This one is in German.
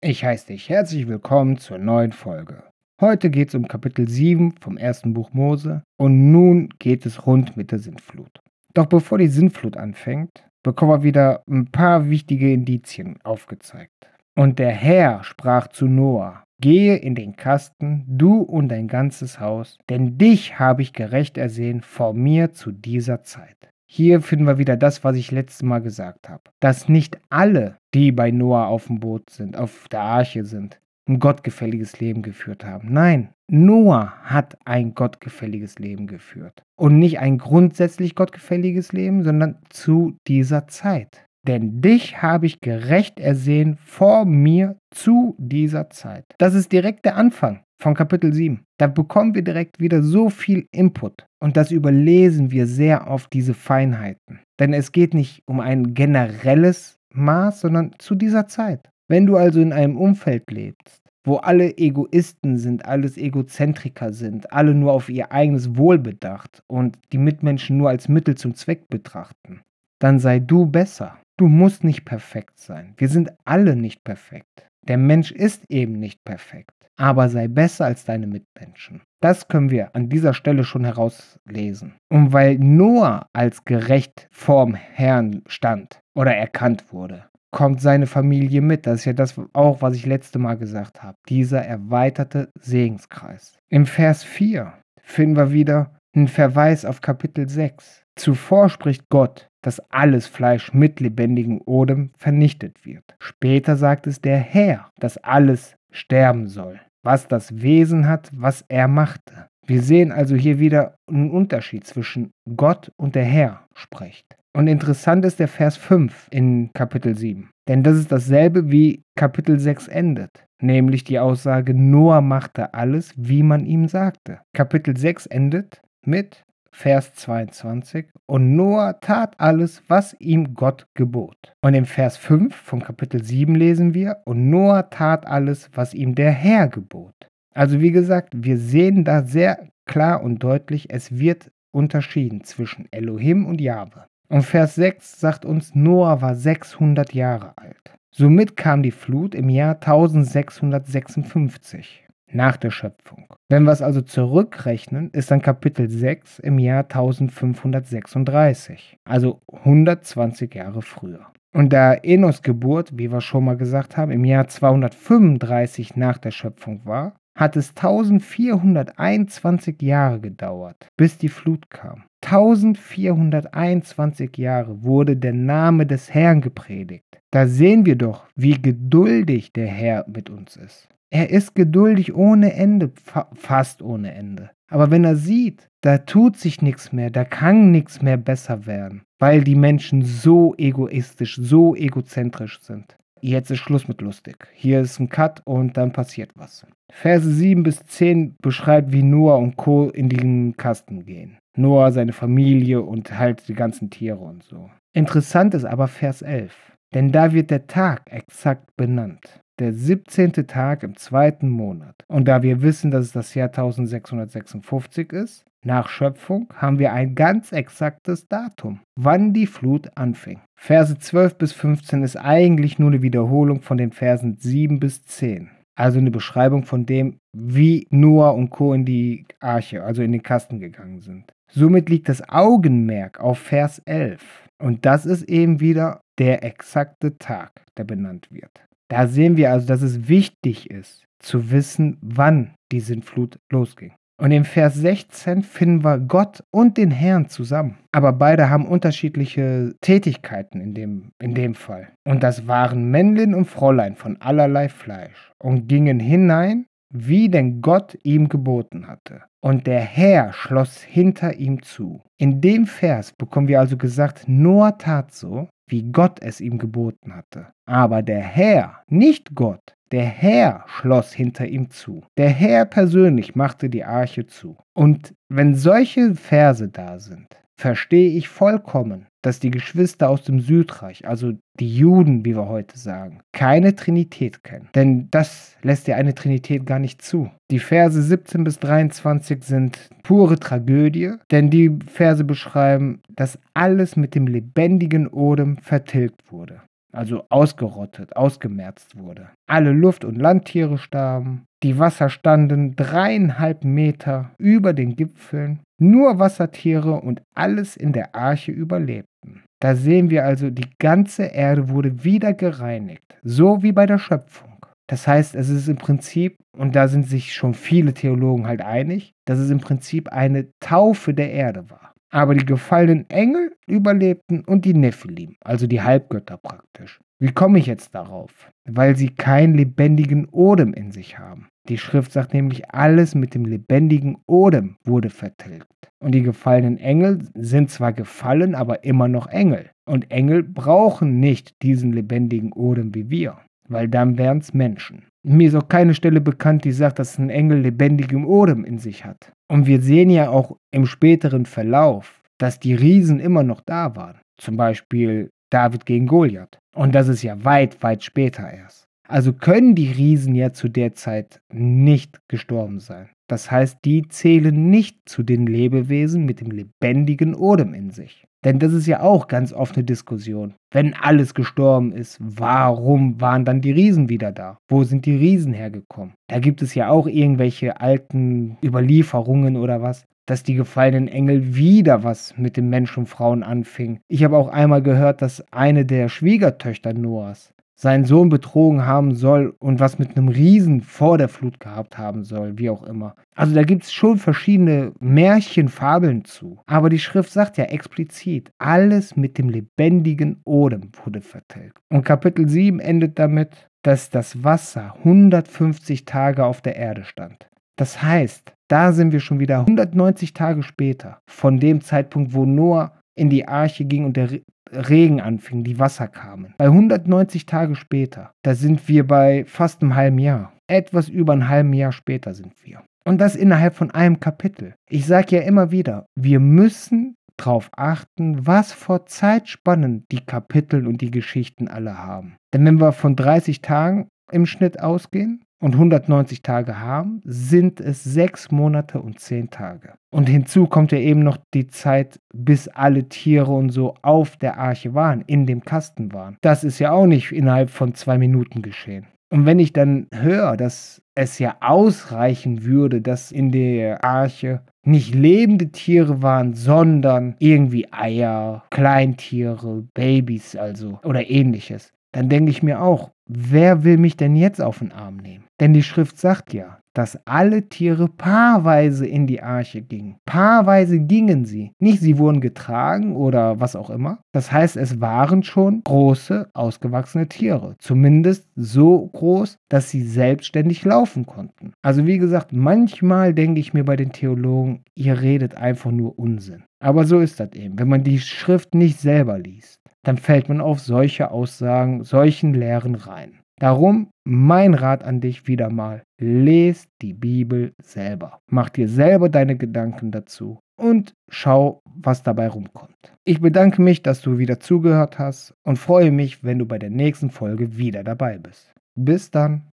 Ich heiße dich herzlich willkommen zur neuen Folge. Heute geht es um Kapitel 7 vom ersten Buch Mose und nun geht es rund mit der Sintflut. Doch bevor die Sintflut anfängt, bekommen wir wieder ein paar wichtige Indizien aufgezeigt. Und der Herr sprach zu Noah, gehe in den Kasten, du und dein ganzes Haus, denn dich habe ich gerecht ersehen vor mir zu dieser Zeit. Hier finden wir wieder das, was ich letztes Mal gesagt habe. Dass nicht alle, die bei Noah auf dem Boot sind, auf der Arche sind, ein gottgefälliges Leben geführt haben. Nein, Noah hat ein gottgefälliges Leben geführt. Und nicht ein grundsätzlich gottgefälliges Leben, sondern zu dieser Zeit. Denn dich habe ich gerecht ersehen vor mir zu dieser Zeit. Das ist direkt der Anfang von Kapitel 7. Da bekommen wir direkt wieder so viel Input und das überlesen wir sehr auf diese Feinheiten. Denn es geht nicht um ein generelles Maß, sondern zu dieser Zeit. Wenn du also in einem Umfeld lebst, wo alle Egoisten sind, alles Egozentriker sind, alle nur auf ihr eigenes Wohl bedacht und die Mitmenschen nur als Mittel zum Zweck betrachten, dann sei du besser. Du musst nicht perfekt sein. Wir sind alle nicht perfekt. Der Mensch ist eben nicht perfekt aber sei besser als deine Mitmenschen. Das können wir an dieser Stelle schon herauslesen. Und weil Noah als gerecht vorm Herrn stand oder erkannt wurde, kommt seine Familie mit. Das ist ja das auch, was ich letzte Mal gesagt habe. Dieser erweiterte Segenskreis. Im Vers 4 finden wir wieder einen Verweis auf Kapitel 6. Zuvor spricht Gott, dass alles Fleisch mit lebendigem Odem vernichtet wird. Später sagt es der Herr, dass alles sterben soll was das Wesen hat, was er machte. Wir sehen also hier wieder einen Unterschied zwischen Gott und der Herr spricht. Und interessant ist der Vers 5 in Kapitel 7. Denn das ist dasselbe wie Kapitel 6 endet. Nämlich die Aussage, Noah machte alles, wie man ihm sagte. Kapitel 6 endet mit Vers 22. Und Noah tat alles, was ihm Gott gebot. Und im Vers 5 vom Kapitel 7 lesen wir, und Noah tat alles, was ihm der Herr gebot. Also wie gesagt, wir sehen da sehr klar und deutlich, es wird unterschieden zwischen Elohim und Jahwe. Und Vers 6 sagt uns, Noah war 600 Jahre alt. Somit kam die Flut im Jahr 1656 nach der Schöpfung. Wenn wir es also zurückrechnen, ist dann Kapitel 6 im Jahr 1536, also 120 Jahre früher. Und da Enos Geburt, wie wir schon mal gesagt haben, im Jahr 235 nach der Schöpfung war, hat es 1421 Jahre gedauert, bis die Flut kam. 1421 Jahre wurde der Name des Herrn gepredigt. Da sehen wir doch, wie geduldig der Herr mit uns ist. Er ist geduldig ohne Ende, fa fast ohne Ende. Aber wenn er sieht, da tut sich nichts mehr, da kann nichts mehr besser werden, weil die Menschen so egoistisch, so egozentrisch sind. Jetzt ist Schluss mit lustig. Hier ist ein Cut und dann passiert was. Verse 7 bis 10 beschreibt, wie Noah und Co. in den Kasten gehen. Noah, seine Familie und halt die ganzen Tiere und so. Interessant ist aber Vers 11. Denn da wird der Tag exakt benannt der 17. Tag im zweiten Monat. Und da wir wissen, dass es das Jahr 1656 ist, nach Schöpfung, haben wir ein ganz exaktes Datum, wann die Flut anfing. Verse 12 bis 15 ist eigentlich nur eine Wiederholung von den Versen 7 bis 10. Also eine Beschreibung von dem, wie Noah und Co. in die Arche, also in den Kasten gegangen sind. Somit liegt das Augenmerk auf Vers 11. Und das ist eben wieder der exakte Tag, der benannt wird. Da sehen wir also, dass es wichtig ist, zu wissen, wann die Sintflut losging. Und im Vers 16 finden wir Gott und den Herrn zusammen. Aber beide haben unterschiedliche Tätigkeiten in dem, in dem Fall. Und das waren Männlein und Fräulein von allerlei Fleisch und gingen hinein, wie denn Gott ihm geboten hatte. Und der Herr schloss hinter ihm zu. In dem Vers bekommen wir also gesagt, Noah tat so, wie Gott es ihm geboten hatte. Aber der Herr, nicht Gott, der Herr schloss hinter ihm zu. Der Herr persönlich machte die Arche zu. Und wenn solche Verse da sind, verstehe ich vollkommen, dass die Geschwister aus dem Südreich, also die Juden, wie wir heute sagen, keine Trinität kennen. Denn das lässt ja eine Trinität gar nicht zu. Die Verse 17 bis 23 sind pure Tragödie, denn die Verse beschreiben, dass alles mit dem lebendigen Odem vertilgt wurde. also ausgerottet, ausgemerzt wurde. Alle Luft- und Landtiere starben, die Wasser standen dreieinhalb Meter über den Gipfeln, nur Wassertiere und alles in der Arche überlebten. Da sehen wir also, die ganze Erde wurde wieder gereinigt, so wie bei der Schöpfung. Das heißt, es ist im Prinzip, und da sind sich schon viele Theologen halt einig, dass es im Prinzip eine Taufe der Erde war. Aber die gefallenen Engel überlebten und die Nephilim, also die Halbgötter praktisch. Wie komme ich jetzt darauf? Weil sie keinen lebendigen Odem in sich haben. Die Schrift sagt nämlich, alles mit dem lebendigen Odem wurde vertilgt. Und die gefallenen Engel sind zwar gefallen, aber immer noch Engel. Und Engel brauchen nicht diesen lebendigen Odem wie wir weil dann wären es Menschen. Mir ist auch keine Stelle bekannt, die sagt, dass ein Engel lebendigem Odem in sich hat. Und wir sehen ja auch im späteren Verlauf, dass die Riesen immer noch da waren. Zum Beispiel David gegen Goliath. Und das ist ja weit, weit später erst. Also können die Riesen ja zu der Zeit nicht gestorben sein. Das heißt, die zählen nicht zu den Lebewesen mit dem lebendigen Odem in sich. Denn das ist ja auch ganz oft eine Diskussion. Wenn alles gestorben ist, warum waren dann die Riesen wieder da? Wo sind die Riesen hergekommen? Da gibt es ja auch irgendwelche alten Überlieferungen oder was, dass die gefallenen Engel wieder was mit den Menschen und Frauen anfingen. Ich habe auch einmal gehört, dass eine der Schwiegertöchter Noahs seinen Sohn betrogen haben soll und was mit einem Riesen vor der Flut gehabt haben soll, wie auch immer. Also da gibt es schon verschiedene Märchenfabeln zu. Aber die Schrift sagt ja explizit, alles mit dem lebendigen Odem wurde vertilgt. Und Kapitel 7 endet damit, dass das Wasser 150 Tage auf der Erde stand. Das heißt, da sind wir schon wieder 190 Tage später von dem Zeitpunkt, wo Noah in die Arche ging und der Regen anfing, die Wasser kamen. Bei 190 Tage später, da sind wir bei fast einem halben Jahr. Etwas über einem halben Jahr später sind wir. Und das innerhalb von einem Kapitel. Ich sage ja immer wieder, wir müssen darauf achten, was vor Zeitspannen die Kapitel und die Geschichten alle haben. Denn wenn wir von 30 Tagen im Schnitt ausgehen, und 190 Tage haben, sind es sechs Monate und zehn Tage. Und hinzu kommt ja eben noch die Zeit, bis alle Tiere und so auf der Arche waren, in dem Kasten waren. Das ist ja auch nicht innerhalb von zwei Minuten geschehen. Und wenn ich dann höre, dass es ja ausreichen würde, dass in der Arche nicht lebende Tiere waren, sondern irgendwie Eier, Kleintiere, Babys also oder ähnliches, dann denke ich mir auch, wer will mich denn jetzt auf den Arm nehmen? Denn die Schrift sagt ja, dass alle Tiere paarweise in die Arche gingen. Paarweise gingen sie. Nicht sie wurden getragen oder was auch immer. Das heißt, es waren schon große, ausgewachsene Tiere. Zumindest so groß, dass sie selbstständig laufen konnten. Also wie gesagt, manchmal denke ich mir bei den Theologen, ihr redet einfach nur Unsinn. Aber so ist das eben, wenn man die Schrift nicht selber liest dann fällt man auf solche Aussagen, solchen Lehren rein. Darum mein Rat an dich wieder mal, lest die Bibel selber. Mach dir selber deine Gedanken dazu und schau, was dabei rumkommt. Ich bedanke mich, dass du wieder zugehört hast und freue mich, wenn du bei der nächsten Folge wieder dabei bist. Bis dann.